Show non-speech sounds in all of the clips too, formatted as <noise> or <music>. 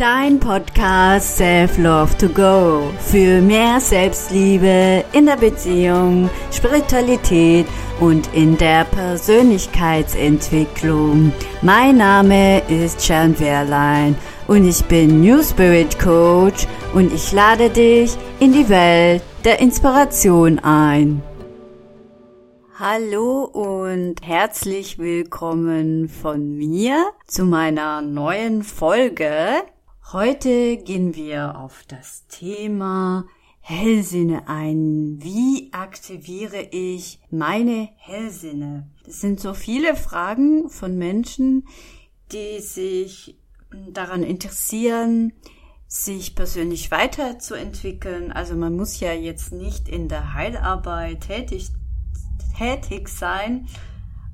Dein Podcast Self Love to Go für mehr Selbstliebe in der Beziehung, Spiritualität und in der Persönlichkeitsentwicklung. Mein Name ist Jan Wehrlein und ich bin New Spirit Coach und ich lade dich in die Welt der Inspiration ein. Hallo und herzlich willkommen von mir zu meiner neuen Folge. Heute gehen wir auf das Thema Hellsinne ein. Wie aktiviere ich meine Hellsinne? Das sind so viele Fragen von Menschen, die sich daran interessieren, sich persönlich weiterzuentwickeln. Also man muss ja jetzt nicht in der Heilarbeit tätig tätig sein,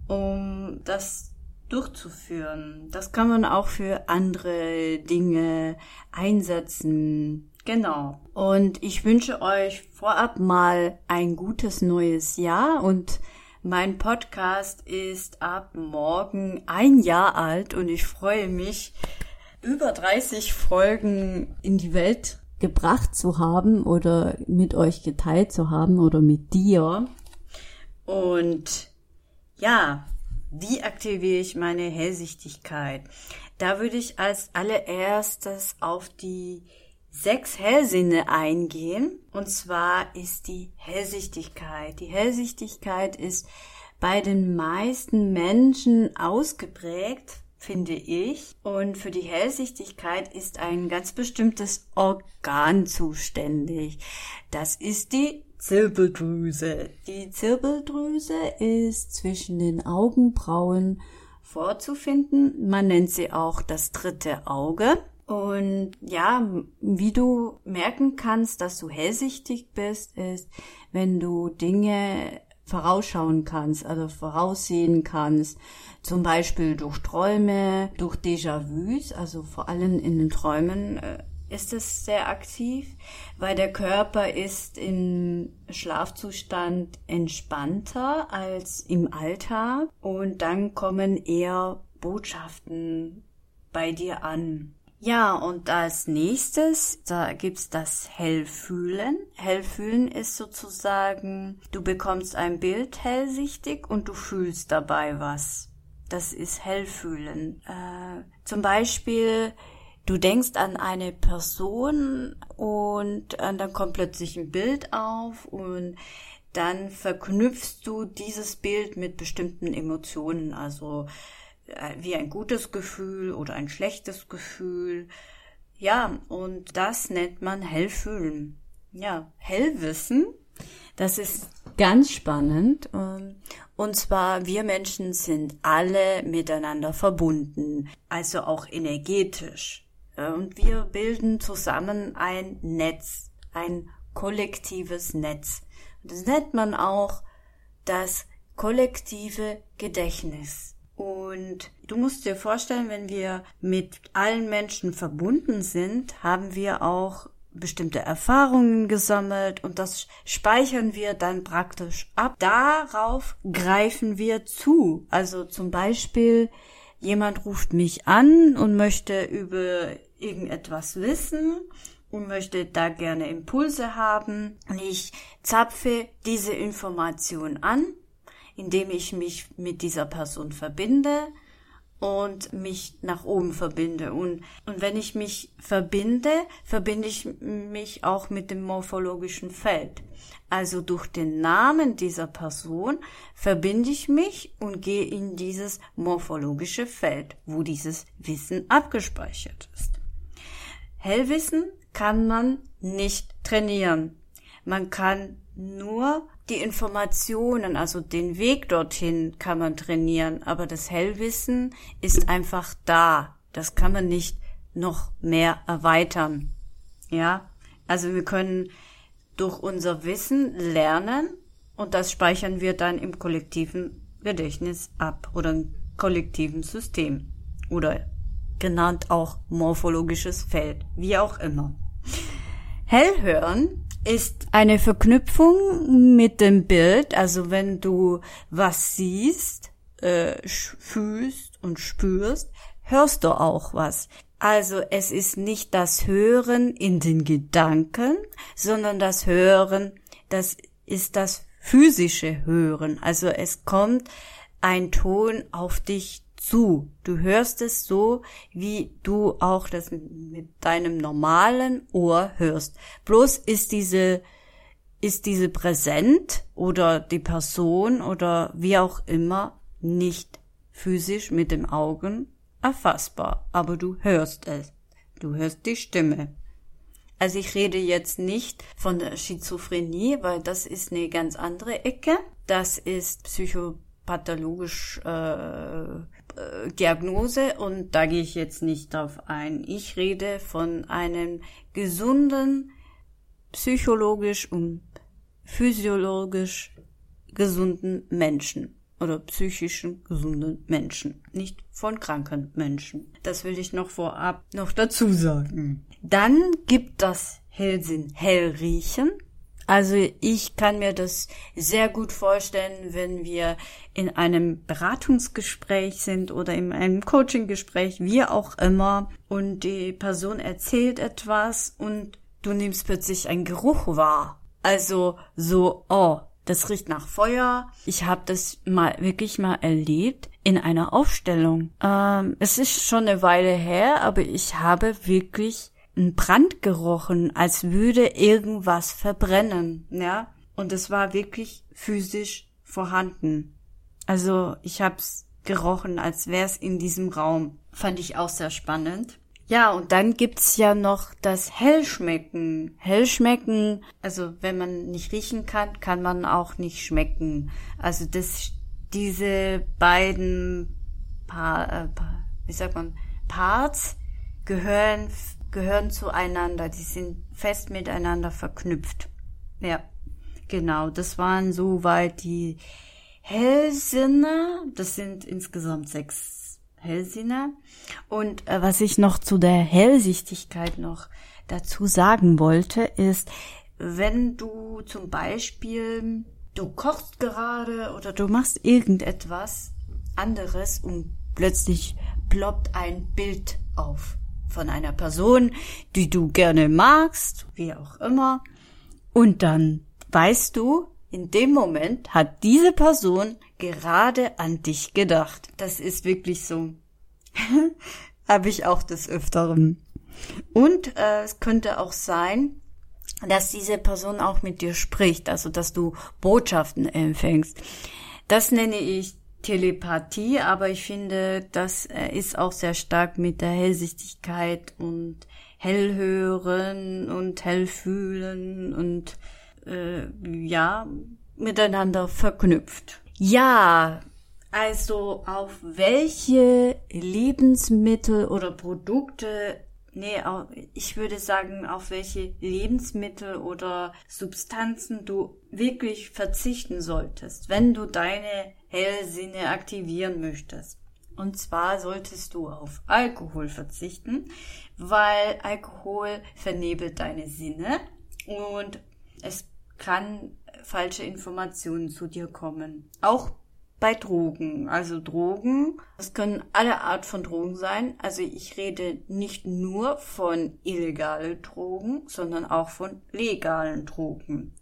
um das durchzuführen. Das kann man auch für andere Dinge einsetzen. Genau. Und ich wünsche euch vorab mal ein gutes neues Jahr und mein Podcast ist ab morgen ein Jahr alt und ich freue mich, über 30 Folgen in die Welt gebracht zu haben oder mit euch geteilt zu haben oder mit dir. Und ja, wie aktiviere ich meine Hellsichtigkeit? Da würde ich als allererstes auf die sechs Hellsinne eingehen. Und zwar ist die Hellsichtigkeit. Die Hellsichtigkeit ist bei den meisten Menschen ausgeprägt, finde ich. Und für die Hellsichtigkeit ist ein ganz bestimmtes Organ zuständig. Das ist die Zirbeldrüse. Die Zirbeldrüse ist zwischen den Augenbrauen vorzufinden. Man nennt sie auch das dritte Auge. Und ja, wie du merken kannst, dass du hellsichtig bist, ist, wenn du Dinge vorausschauen kannst, also voraussehen kannst, zum Beispiel durch Träume, durch Déjà-vus, also vor allem in den Träumen äh, ist es sehr aktiv, weil der Körper ist im Schlafzustand entspannter als im Alltag und dann kommen eher Botschaften bei dir an. Ja, und als nächstes, da gibt's das Hellfühlen. Hellfühlen ist sozusagen, du bekommst ein Bild hellsichtig und du fühlst dabei was. Das ist Hellfühlen. Äh, zum Beispiel, du denkst an eine Person und äh, dann kommt plötzlich ein Bild auf und dann verknüpfst du dieses Bild mit bestimmten Emotionen, also äh, wie ein gutes Gefühl oder ein schlechtes Gefühl. Ja, und das nennt man Hellfühlen. Ja, Hellwissen, das ist ganz spannend. Ähm, und zwar, wir Menschen sind alle miteinander verbunden, also auch energetisch. Und wir bilden zusammen ein Netz, ein kollektives Netz. Das nennt man auch das kollektive Gedächtnis. Und du musst dir vorstellen, wenn wir mit allen Menschen verbunden sind, haben wir auch bestimmte Erfahrungen gesammelt und das speichern wir dann praktisch ab. Darauf greifen wir zu. Also zum Beispiel, jemand ruft mich an und möchte über irgendetwas wissen und möchte da gerne Impulse haben. Und ich zapfe diese Information an, indem ich mich mit dieser Person verbinde und mich nach oben verbinde. Und, und wenn ich mich verbinde, verbinde ich mich auch mit dem morphologischen Feld. Also durch den Namen dieser Person verbinde ich mich und gehe in dieses morphologische Feld, wo dieses Wissen abgespeichert ist. Hellwissen kann man nicht trainieren. Man kann nur die Informationen, also den Weg dorthin kann man trainieren, aber das Hellwissen ist einfach da. Das kann man nicht noch mehr erweitern. Ja, also wir können durch unser Wissen lernen und das speichern wir dann im kollektiven Gedächtnis ab oder im kollektiven System oder genannt auch morphologisches Feld, wie auch immer. Hellhören ist eine Verknüpfung mit dem Bild, also wenn du was siehst, äh, fühlst und spürst, hörst du auch was. Also es ist nicht das Hören in den Gedanken, sondern das Hören, das ist das physische Hören. Also es kommt ein Ton auf dich zu. Du hörst es so, wie du auch das mit deinem normalen Ohr hörst. Bloß ist diese ist diese präsent oder die Person oder wie auch immer nicht physisch mit dem Augen erfassbar, aber du hörst es. Du hörst die Stimme. Also ich rede jetzt nicht von der Schizophrenie, weil das ist eine ganz andere Ecke. Das ist psychopathologisch äh, äh, Diagnose und da gehe ich jetzt nicht drauf ein. Ich rede von einem gesunden, psychologisch und physiologisch gesunden Menschen oder psychischen gesunden Menschen, nicht von kranken Menschen. Das will ich noch vorab noch dazu sagen. Dann gibt das Hellsinn Hellriechen. Also ich kann mir das sehr gut vorstellen, wenn wir in einem Beratungsgespräch sind oder in einem Coachinggespräch, wie auch immer, und die Person erzählt etwas und du nimmst plötzlich einen Geruch wahr. Also so, oh, das riecht nach Feuer. Ich habe das mal wirklich mal erlebt in einer Aufstellung. Ähm, es ist schon eine Weile her, aber ich habe wirklich einen Brand gerochen, als würde irgendwas verbrennen, ja. Und es war wirklich physisch vorhanden. Also ich habe es gerochen, als wäre es in diesem Raum. Fand ich auch sehr spannend. Ja, und dann gibt's ja noch das Hellschmecken. Hellschmecken, also wenn man nicht riechen kann, kann man auch nicht schmecken. Also das, diese beiden pa äh, wie sagt man, Parts gehören, gehören zueinander. Die sind fest miteinander verknüpft. Ja, genau. Das waren soweit die Hellsinne. Das sind insgesamt sechs Hellsinne. Und äh, was ich noch zu der Hellsichtigkeit noch dazu sagen wollte, ist, wenn du zum Beispiel, du kochst gerade oder du machst irgendetwas anderes und plötzlich ploppt ein Bild auf von einer Person, die du gerne magst, wie auch immer. Und dann weißt du, in dem Moment hat diese Person gerade an dich gedacht. Das ist wirklich so. <laughs> Habe ich auch des Öfteren. Und äh, es könnte auch sein, dass diese Person auch mit dir spricht, also dass du Botschaften empfängst. Das nenne ich Telepathie, aber ich finde, das äh, ist auch sehr stark mit der Hellsichtigkeit und Hellhören und Hellfühlen und äh, ja, miteinander verknüpft. Ja, also auf welche Lebensmittel oder Produkte, nee, ich würde sagen, auf welche Lebensmittel oder Substanzen du wirklich verzichten solltest, wenn du deine Hellsinne aktivieren möchtest. Und zwar solltest du auf Alkohol verzichten, weil Alkohol vernebelt deine Sinne und es kann falsche Informationen zu dir kommen. Auch bei Drogen. Also Drogen, es können alle Art von Drogen sein. Also ich rede nicht nur von illegalen Drogen, sondern auch von legalen Drogen.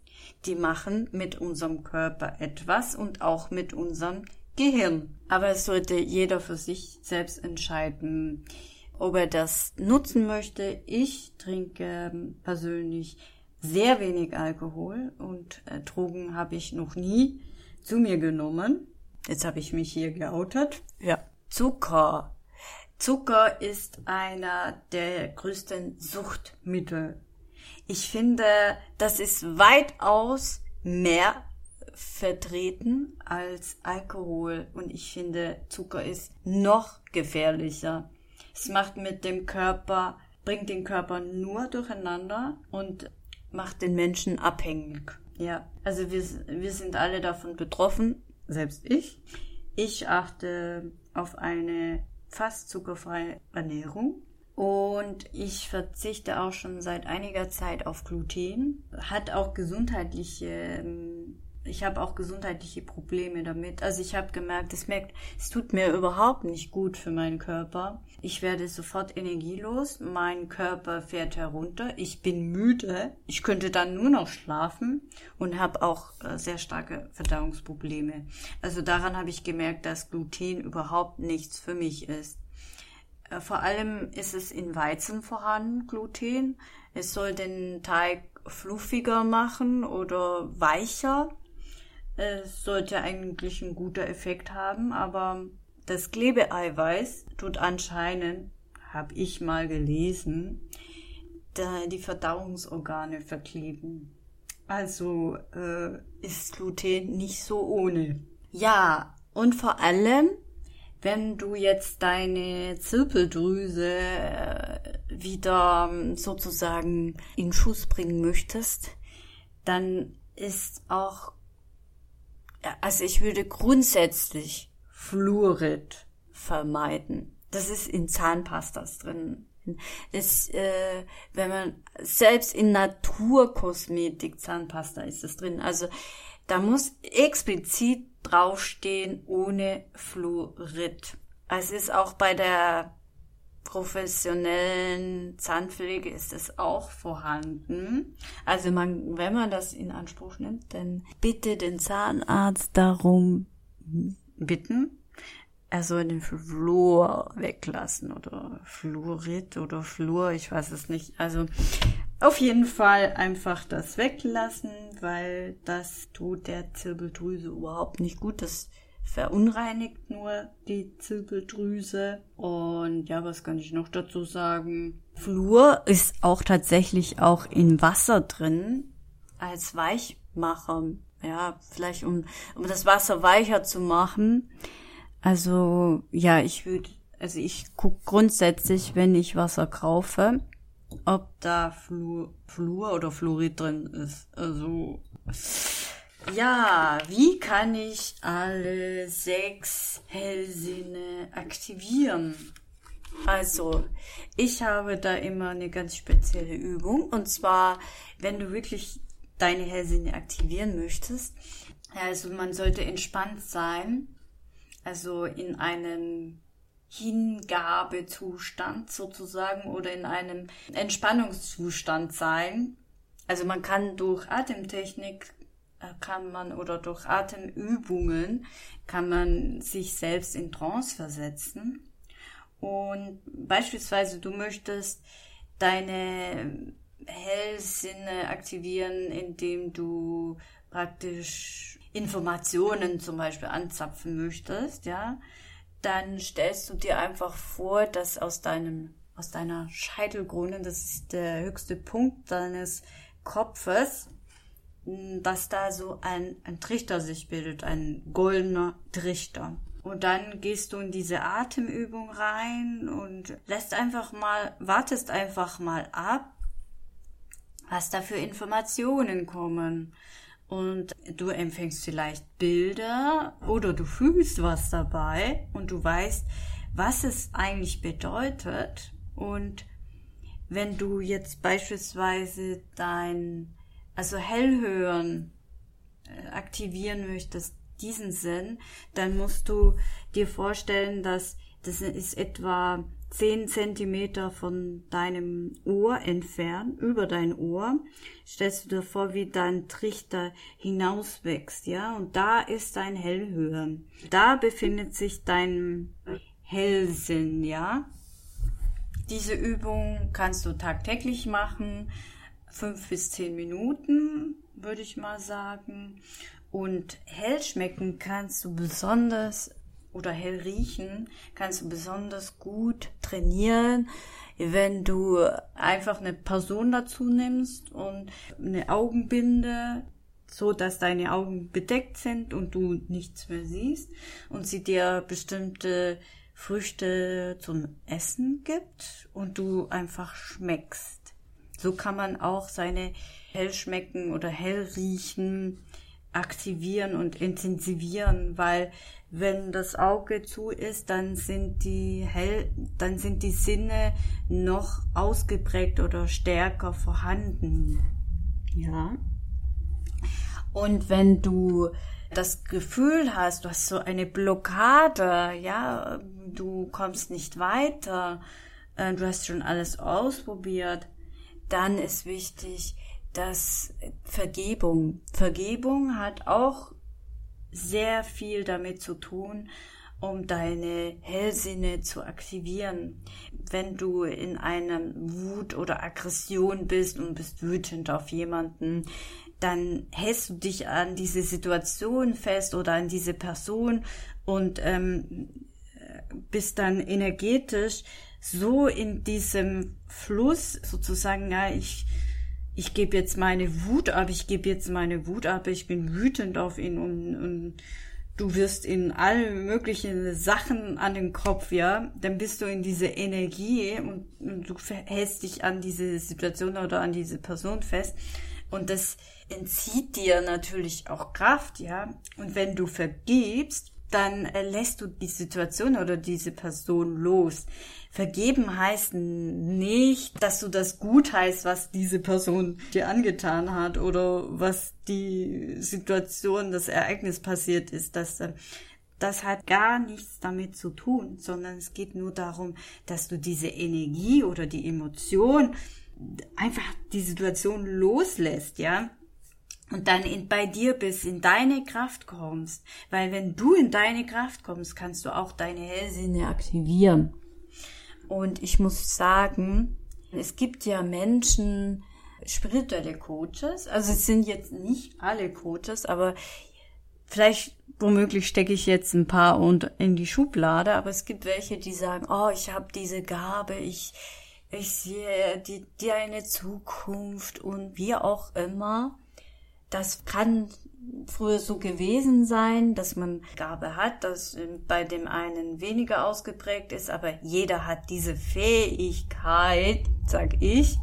Die machen mit unserem Körper etwas und auch mit unserem Gehirn. Aber es sollte jeder für sich selbst entscheiden, ob er das nutzen möchte. Ich trinke persönlich sehr wenig Alkohol und äh, Drogen habe ich noch nie zu mir genommen. Jetzt habe ich mich hier geoutet. Ja. Zucker. Zucker ist einer der größten Suchtmittel. Ich finde, das ist weitaus mehr vertreten als Alkohol und ich finde, Zucker ist noch gefährlicher. Es macht mit dem Körper, bringt den Körper nur durcheinander und macht den Menschen abhängig. Ja, also wir, wir sind alle davon betroffen, selbst ich. Ich achte auf eine fast zuckerfreie Ernährung und ich verzichte auch schon seit einiger Zeit auf Gluten. Hat auch gesundheitliche ähm, ich habe auch gesundheitliche Probleme damit. Also ich habe gemerkt, es merkt, es tut mir überhaupt nicht gut für meinen Körper. Ich werde sofort energielos, mein Körper fährt herunter, ich bin müde, ich könnte dann nur noch schlafen und habe auch äh, sehr starke Verdauungsprobleme. Also daran habe ich gemerkt, dass Gluten überhaupt nichts für mich ist. Äh, vor allem ist es in Weizen vorhanden, Gluten. Es soll den Teig fluffiger machen oder weicher. Es sollte eigentlich ein guter Effekt haben, aber das Klebeeiweiß tut anscheinend, habe ich mal gelesen, die Verdauungsorgane verkleben. Also äh, ist Gluten nicht so ohne. Ja, und vor allem, wenn du jetzt deine Zirbeldrüse äh, wieder ähm, sozusagen in Schuss bringen möchtest, dann ist auch also ich würde grundsätzlich Fluorid vermeiden. Das ist in Zahnpastas drin. Das, äh, wenn man selbst in Naturkosmetik Zahnpasta ist das drin. Also da muss explizit draufstehen ohne Fluorid. Es ist auch bei der professionellen Zahnpflege ist es auch vorhanden. Also man, wenn man das in Anspruch nimmt, dann bitte den Zahnarzt darum bitten, er soll den Fluor weglassen oder Fluorid oder Fluor, ich weiß es nicht. Also auf jeden Fall einfach das weglassen, weil das tut der Zirbeldrüse überhaupt nicht gut. Das verunreinigt nur die Zirbeldrüse. Und ja, was kann ich noch dazu sagen? Fluor ist auch tatsächlich auch in Wasser drin als Weichmacher. Ja, vielleicht um, um das Wasser weicher zu machen. Also ja, ich würde, also ich gucke grundsätzlich, wenn ich Wasser kaufe, ob da Fluor, Fluor oder Fluorid drin ist. Also ja, wie kann ich alle sechs Hellsinne aktivieren? Also, ich habe da immer eine ganz spezielle Übung. Und zwar, wenn du wirklich deine Hellsinne aktivieren möchtest, also man sollte entspannt sein, also in einem Hingabezustand sozusagen oder in einem Entspannungszustand sein. Also man kann durch Atemtechnik äh, kann man oder durch Atemübungen kann man sich selbst in Trance versetzen. Und beispielsweise du möchtest deine Hellsinne aktivieren, indem du praktisch Informationen zum Beispiel anzapfen möchtest, ja, dann stellst du dir einfach vor, dass aus deinem, aus deiner Scheitelkrone, das ist der höchste Punkt deines Kopfes, dass da so ein, ein Trichter sich bildet, ein goldener Trichter. Und dann gehst du in diese Atemübung rein und lässt einfach mal, wartest einfach mal ab, was da für Informationen kommen. Und du empfängst vielleicht Bilder oder du fühlst was dabei und du weißt, was es eigentlich bedeutet. Und wenn du jetzt beispielsweise dein also Hellhören äh, aktivieren möchtest, diesen Sinn, dann musst du dir vorstellen, dass das ist etwa 10 Zentimeter von deinem Ohr entfernt, über dein Ohr. Stellst du dir vor, wie dein Trichter hinauswächst, ja? Und da ist dein Hellhören. Da befindet sich dein Hellsinn, ja? Diese Übung kannst du tagtäglich machen fünf bis zehn Minuten, würde ich mal sagen. Und hell schmecken kannst du besonders oder hell riechen kannst du besonders gut trainieren, wenn du einfach eine Person dazu nimmst und eine Augenbinde, so dass deine Augen bedeckt sind und du nichts mehr siehst und sie dir bestimmte Früchte zum Essen gibt und du einfach schmeckst. So kann man auch seine Hellschmecken oder Hellriechen aktivieren und intensivieren, weil wenn das Auge zu ist, dann sind die hell, dann sind die Sinne noch ausgeprägt oder stärker vorhanden. Ja. Und wenn du das Gefühl hast, du hast so eine Blockade, ja, du kommst nicht weiter, äh, du hast schon alles ausprobiert, dann ist wichtig, dass Vergebung, Vergebung hat auch sehr viel damit zu tun, um deine Hellsinne zu aktivieren. Wenn du in einer Wut oder Aggression bist und bist wütend auf jemanden, dann hältst du dich an diese Situation fest oder an diese Person und ähm, bist dann energetisch so in diesem Fluss sozusagen, ja, ich, ich gebe jetzt meine Wut ab, ich gebe jetzt meine Wut ab, ich bin wütend auf ihn und, und du wirst in alle möglichen Sachen an den Kopf, ja, dann bist du in diese Energie und, und du hältst dich an diese Situation oder an diese Person fest und das entzieht dir natürlich auch Kraft, ja. Und wenn du vergibst, dann äh, lässt du die Situation oder diese Person los. Vergeben heißt nicht, dass du das gut heißt, was diese Person dir angetan hat oder was die Situation, das Ereignis passiert ist. Das, äh, das hat gar nichts damit zu tun, sondern es geht nur darum, dass du diese Energie oder die Emotion einfach die Situation loslässt, ja und dann in, bei dir bist, in deine Kraft kommst. Weil wenn du in deine Kraft kommst, kannst du auch deine Hellsinne aktivieren. Und ich muss sagen, es gibt ja Menschen, spirituelle Coaches, also es sind jetzt nicht alle Coaches, aber vielleicht womöglich stecke ich jetzt ein paar und in die Schublade, aber es gibt welche, die sagen, oh, ich habe diese Gabe, ich ich sehe die eine Zukunft und wie auch immer. Das kann früher so gewesen sein, dass man Gabe hat, das bei dem einen weniger ausgeprägt ist, aber jeder hat diese Fähigkeit, sag ich,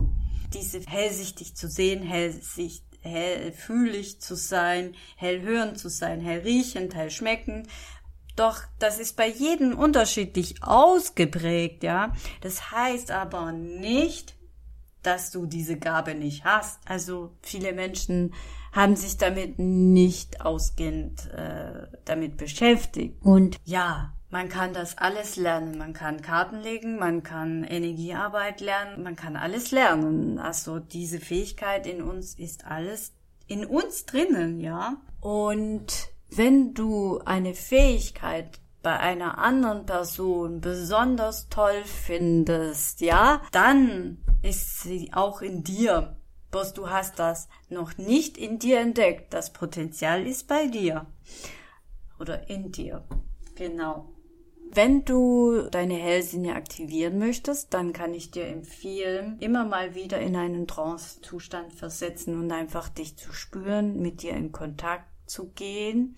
diese hellsichtig zu sehen, hellsicht, hellfühlig zu sein, hellhörend zu sein, hellriechend, hellschmeckend. Doch das ist bei jedem unterschiedlich ausgeprägt, ja. Das heißt aber nicht, dass du diese Gabe nicht hast. Also viele Menschen haben sich damit nicht ausgehend äh, damit beschäftigt. Und ja, man kann das alles lernen. Man kann Karten legen, man kann Energiearbeit lernen, man kann alles lernen. Also diese Fähigkeit in uns ist alles in uns drinnen, ja. Und wenn du eine Fähigkeit bei einer anderen Person besonders toll findest, ja, dann ist sie auch in dir. Bloß du hast das noch nicht in dir entdeckt. Das Potenzial ist bei dir. Oder in dir. Genau. Wenn du deine Hellsinne aktivieren möchtest, dann kann ich dir empfehlen, immer mal wieder in einen Trance-Zustand versetzen und einfach dich zu spüren, mit dir in Kontakt zu gehen.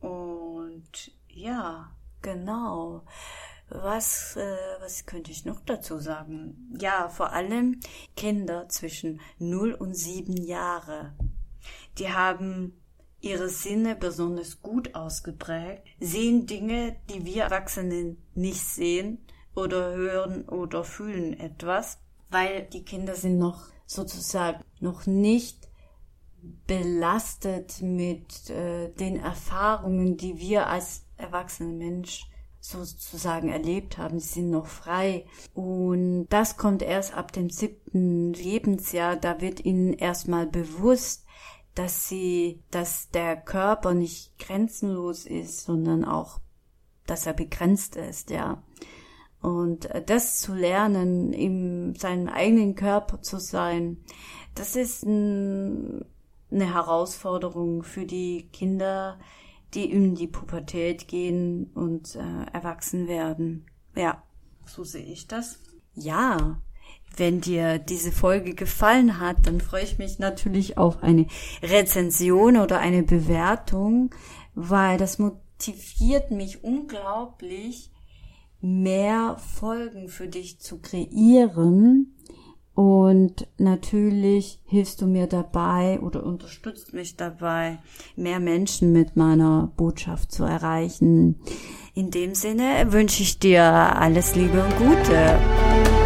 Und ja, genau. Was, äh, was könnte ich noch dazu sagen? Ja, vor allem Kinder zwischen 0 und 7 Jahre. Die haben ihre Sinne besonders gut ausgeprägt, sehen Dinge, die wir Erwachsenen nicht sehen oder hören oder fühlen etwas, weil die Kinder sind noch sozusagen noch nicht belastet mit äh, den Erfahrungen, die wir als erwachsene Mensch sozusagen erlebt haben. Sie sind noch frei. Und das kommt erst ab dem siebten Lebensjahr. Da wird ihnen erstmal bewusst, dass sie, dass der Körper nicht grenzenlos ist, sondern auch, dass er begrenzt ist, ja. Und das zu lernen, in seinem eigenen Körper zu sein, das ist ein, eine Herausforderung für die Kinder, die in die Pubertät gehen und äh, erwachsen werden. Ja, so sehe ich das. Ja, wenn dir diese Folge gefallen hat, dann freue ich mich natürlich auf eine Rezension oder eine Bewertung, weil das motiviert mich unglaublich, mehr Folgen für dich zu kreieren und natürlich hilfst du mir dabei oder unterstützt mich dabei, mehr Menschen mit meiner Botschaft zu erreichen. In dem Sinne wünsche ich dir alles Liebe und Gute.